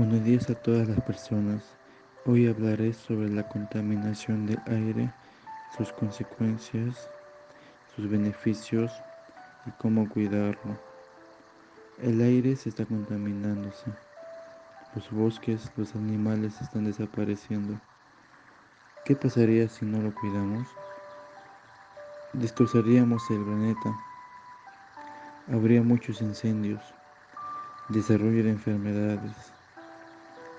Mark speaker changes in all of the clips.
Speaker 1: Buenos días a todas las personas. Hoy hablaré sobre la contaminación del aire, sus consecuencias, sus beneficios y cómo cuidarlo. El aire se está contaminándose. Los bosques, los animales están desapareciendo. ¿Qué pasaría si no lo cuidamos? Destrozaríamos el planeta. Habría muchos incendios, desarrollo de enfermedades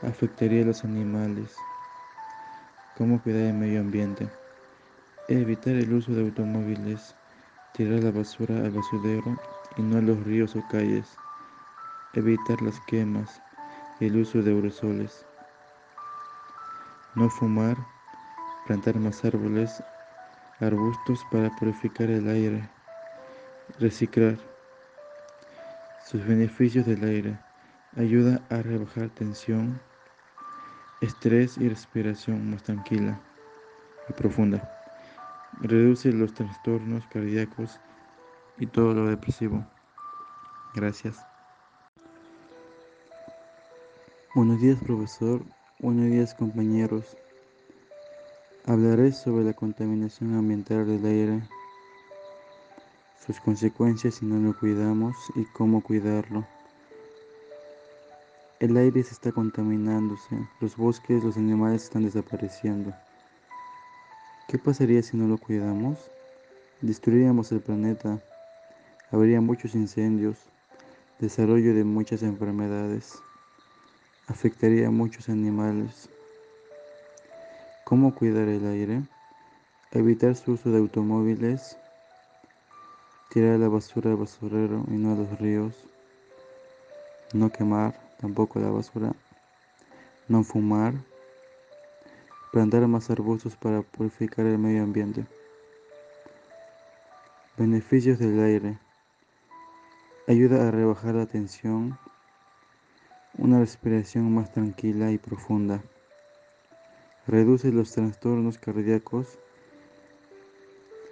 Speaker 1: afectaría a los animales. ¿Cómo cuidar el medio ambiente? Evitar el uso de automóviles, tirar la basura al basurero y no a los ríos o calles. Evitar las quemas y el uso de aerosoles. No fumar, plantar más árboles, arbustos para purificar el aire. Reciclar. Sus beneficios del aire. Ayuda a rebajar tensión, estrés y respiración más tranquila y profunda. Reduce los trastornos cardíacos y todo lo depresivo. Gracias. Buenos días profesor, buenos días compañeros. Hablaré sobre la contaminación ambiental del aire, sus consecuencias si no lo cuidamos y cómo cuidarlo. El aire se está contaminándose, los bosques, los animales están desapareciendo. ¿Qué pasaría si no lo cuidamos? Destruiríamos el planeta, habría muchos incendios, desarrollo de muchas enfermedades, afectaría a muchos animales. ¿Cómo cuidar el aire? Evitar su uso de automóviles, tirar la basura al basurero y no a los ríos, no quemar, tampoco la basura, no fumar, plantar más arbustos para purificar el medio ambiente. Beneficios del aire. Ayuda a rebajar la tensión, una respiración más tranquila y profunda. Reduce los trastornos cardíacos.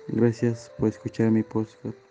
Speaker 1: Gracias por escuchar mi podcast.